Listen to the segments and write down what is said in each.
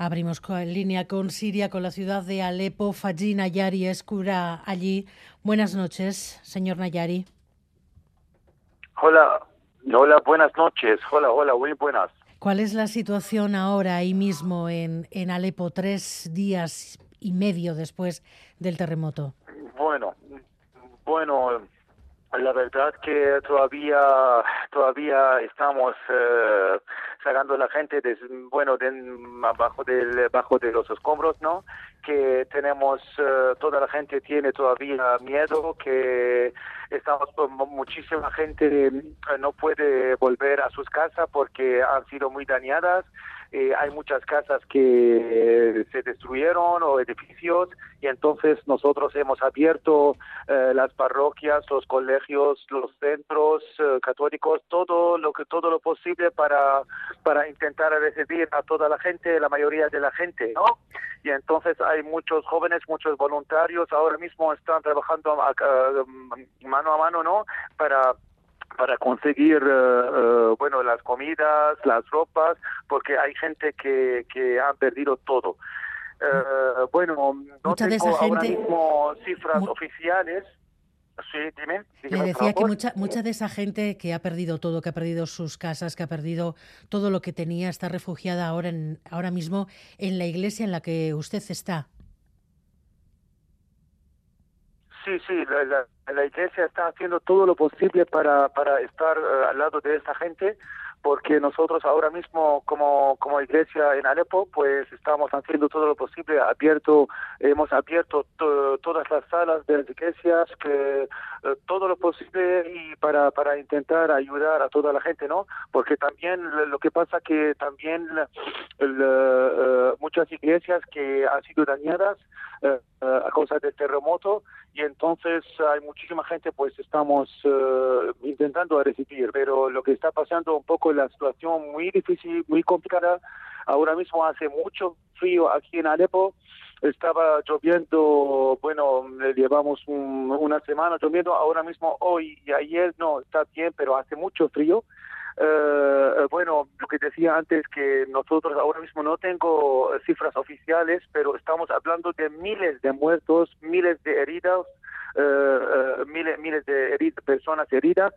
Abrimos en línea con Siria, con la ciudad de Alepo. Faji Nayari es cura allí. Buenas noches, señor Nayari. Hola, hola, buenas noches. Hola, hola, muy buenas. ¿Cuál es la situación ahora, ahí mismo, en, en Alepo, tres días y medio después del terremoto? Bueno, bueno, la verdad que todavía todavía estamos eh, sacando la gente de, bueno de, abajo del bajo de los escombros no que tenemos eh, toda la gente tiene todavía miedo que estamos muchísima gente eh, no puede volver a sus casas porque han sido muy dañadas eh, hay muchas casas que se destruyeron o edificios y entonces nosotros hemos abierto eh, las parroquias, los colegios, los centros eh, católicos, todo lo que todo lo posible para para intentar recibir a toda la gente, la mayoría de la gente, ¿no? Y entonces hay muchos jóvenes, muchos voluntarios ahora mismo están trabajando mano a mano, ¿no? Para para conseguir eh, eh, bueno las comidas, las ropas, porque hay gente que, que ha perdido todo. Eh, bueno, no mucha tengo de esa ahora gente, mismo cifras oficiales. Sí, dime. Le decía que mucha, mucha de esa gente que ha perdido todo, que ha perdido sus casas, que ha perdido todo lo que tenía, está refugiada ahora, en, ahora mismo en la iglesia en la que usted está. Sí, sí, la, la, iglesia está haciendo todo lo posible para, para estar uh, al lado de esta gente, porque nosotros ahora mismo como, como iglesia en Alepo, pues estamos haciendo todo lo posible, abierto, hemos abierto todas las salas de las iglesias, que uh, todo lo posible y para, para intentar ayudar a toda la gente, ¿no? Porque también lo que pasa que también uh, muchas iglesias que han sido dañadas a causa del terremoto y entonces hay muchísima gente pues estamos uh, intentando recibir pero lo que está pasando un poco la situación muy difícil muy complicada. Ahora mismo hace mucho frío aquí en Alepo. Estaba lloviendo bueno llevamos un, una semana lloviendo. Ahora mismo hoy y ayer no está bien pero hace mucho frío. Uh, bueno, lo que decía antes que nosotros ahora mismo no tengo cifras oficiales, pero estamos hablando de miles de muertos, miles de heridos, miles, miles de personas heridas,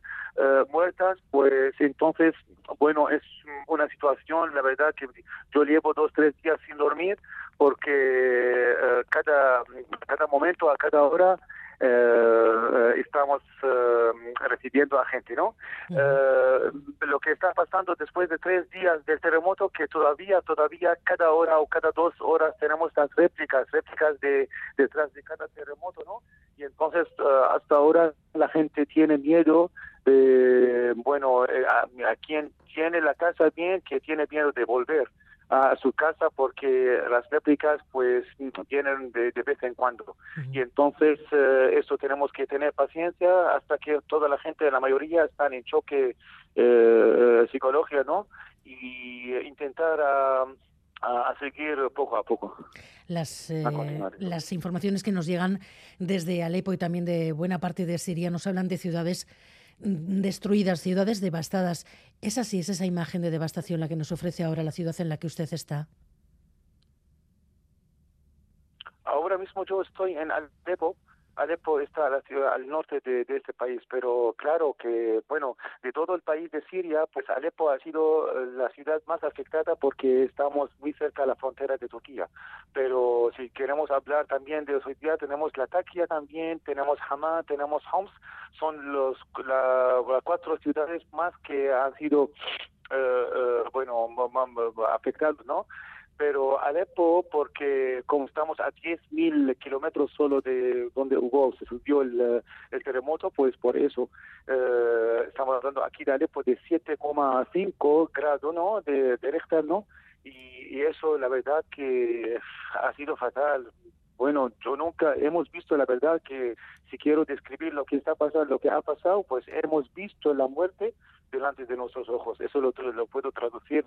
muertas, pues entonces, bueno, es una situación, la verdad que yo llevo dos, tres días sin dormir porque cada, cada momento, a cada hora, eh, estamos eh, recibiendo a gente, ¿no? Eh, lo que está pasando después de tres días del terremoto, que todavía, todavía cada hora o cada dos horas tenemos las réplicas, réplicas de detrás de cada terremoto, ¿no? Y entonces hasta ahora la gente tiene miedo de, bueno, a, a quien tiene la casa bien, que tiene miedo de volver a su casa porque las réplicas pues vienen de, de vez en cuando uh -huh. y entonces eh, eso tenemos que tener paciencia hasta que toda la gente la mayoría están en choque eh, psicológico no y intentar poco a poco. Las, eh, las informaciones que nos llegan desde Alepo y también de buena parte de Siria nos hablan de ciudades destruidas, ciudades devastadas. ¿Es así, es esa imagen de devastación la que nos ofrece ahora la ciudad en la que usted está? Ahora mismo yo estoy en Alepo. Alepo está la ciudad al norte de, este país, pero claro que, bueno, de todo el país de Siria, pues Alepo ha sido la ciudad más afectada porque estamos muy cerca de la frontera de Turquía. Pero si queremos hablar también de hoy día, tenemos Latakia también, tenemos Hama, tenemos Homs, son los las la cuatro ciudades más que han sido, uh, uh, bueno, afectadas, ¿no? Pero Alepo, porque como estamos a 10.000 kilómetros solo de donde hubo, se subió el, el terremoto, pues por eso eh, estamos hablando aquí de Alepo de 7,5 grados ¿no? de, de ¿no? Y eso, la verdad, que ha sido fatal. Bueno, yo nunca hemos visto la verdad que si quiero describir lo que está pasando, lo que ha pasado, pues hemos visto la muerte delante de nuestros ojos. Eso lo, lo puedo traducir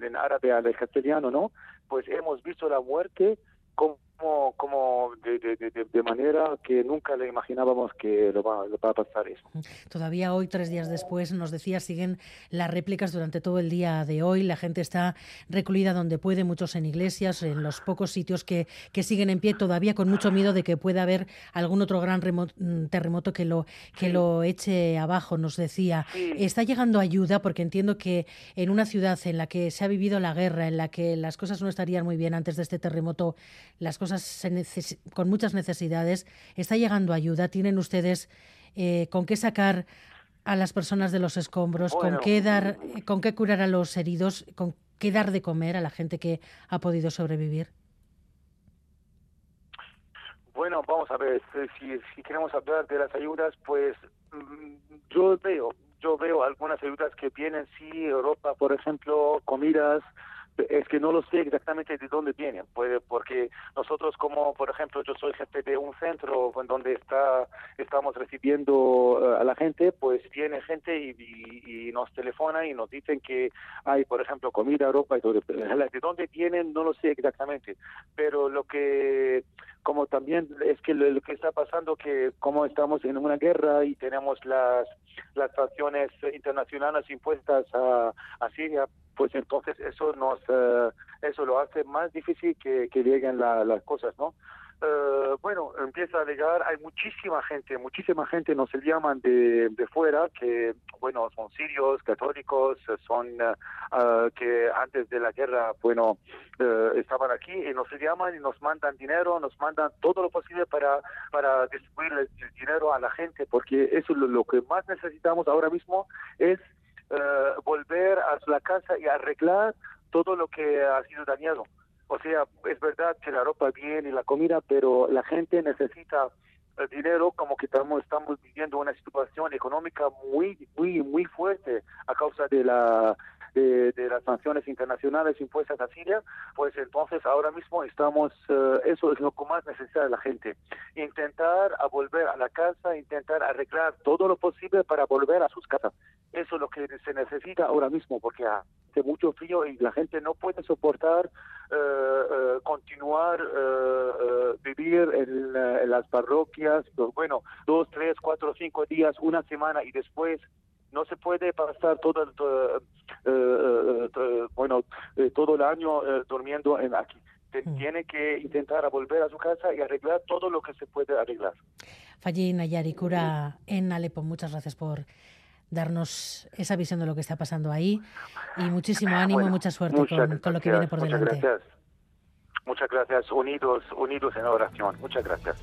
en árabe al castellano, ¿no? Pues hemos visto la muerte como como de, de, manera que nunca le imaginábamos que lo va, a pasar eso. Todavía hoy, tres días después, nos decía, siguen las réplicas durante todo el día de hoy. La gente está recluida donde puede, muchos en iglesias, en los pocos sitios que, que siguen en pie, todavía con mucho miedo de que pueda haber algún otro gran mm, terremoto que lo, que lo eche abajo, nos decía. Está llegando ayuda, porque entiendo que en una ciudad en la que se ha vivido la guerra, en la que las cosas no estarían muy bien antes de este terremoto, las cosas se con muchas necesidades, está llegando ayuda. ¿Tienen ustedes eh, con qué sacar a las personas de los escombros, con qué dar, con qué curar a los heridos, con qué dar de comer a la gente que ha podido sobrevivir? Bueno, vamos a ver, si, si queremos hablar de las ayudas, pues mm, yo veo, yo veo algunas ayudas que vienen, sí, Europa, por ejemplo, comidas, es que no lo sé exactamente de dónde vienen, puede, porque nosotros como, por ejemplo, yo soy jefe de un centro en donde está, estamos recibiendo eh, a la gente, pues viene gente y, nos telefona y nos dicen que hay, por ejemplo, comida, ropa y todo. De dónde vienen no lo sé exactamente, pero lo que como también es que lo, que está pasando que como estamos en una guerra y tenemos las las sanciones internacionales impuestas a, a Siria pues entonces eso nos eh, eso lo hace más difícil que, que lleguen las cosas no eh, bueno, empieza a llegar, hay muchísima gente, muchísima gente nos llaman de, de fuera, que, bueno, son sirios, católicos, son uh, que antes de la guerra, bueno, estaban aquí y nos llaman y nos mandan dinero, nos mandan todo lo posible para, para distribuir el, dinero a la gente, porque eso es lo que más necesitamos ahora mismo es eh, volver a la casa y arreglar todo lo que ha sido dañado. O sea, es verdad que la ropa bien y la comida, pero la gente necesita dinero como que estamos, estamos viviendo una situación económica muy, muy, muy fuerte a causa de la de, las sanciones internacionales impuestas a Siria, pues entonces ahora mismo estamos, eh, eso es lo que más necesita la gente, intentar volver a la casa, intentar arreglar todo lo posible para volver a sus casas. Eso es lo que se necesita ahora mismo, porque hace mucho frío y la gente no puede soportar eh, eh, continuar vivir en, las parroquias, pues, bueno, dos, tres, cuatro, cinco días, una semana y después no se puede pasar todo, el, bueno, todo el año durmiendo en aquí. Mm. Tiene que intentar volver a su casa y arreglar todo lo que se puede arreglar. Fallín Nayari, cura en Alepo, muchas gracias por darnos esa visión de lo que está pasando ahí y muchísimo ánimo y mucha suerte con, lo que viene por muchas delante. Gracias. Muchas gracias, unidos, unidos en oración. Muchas gracias.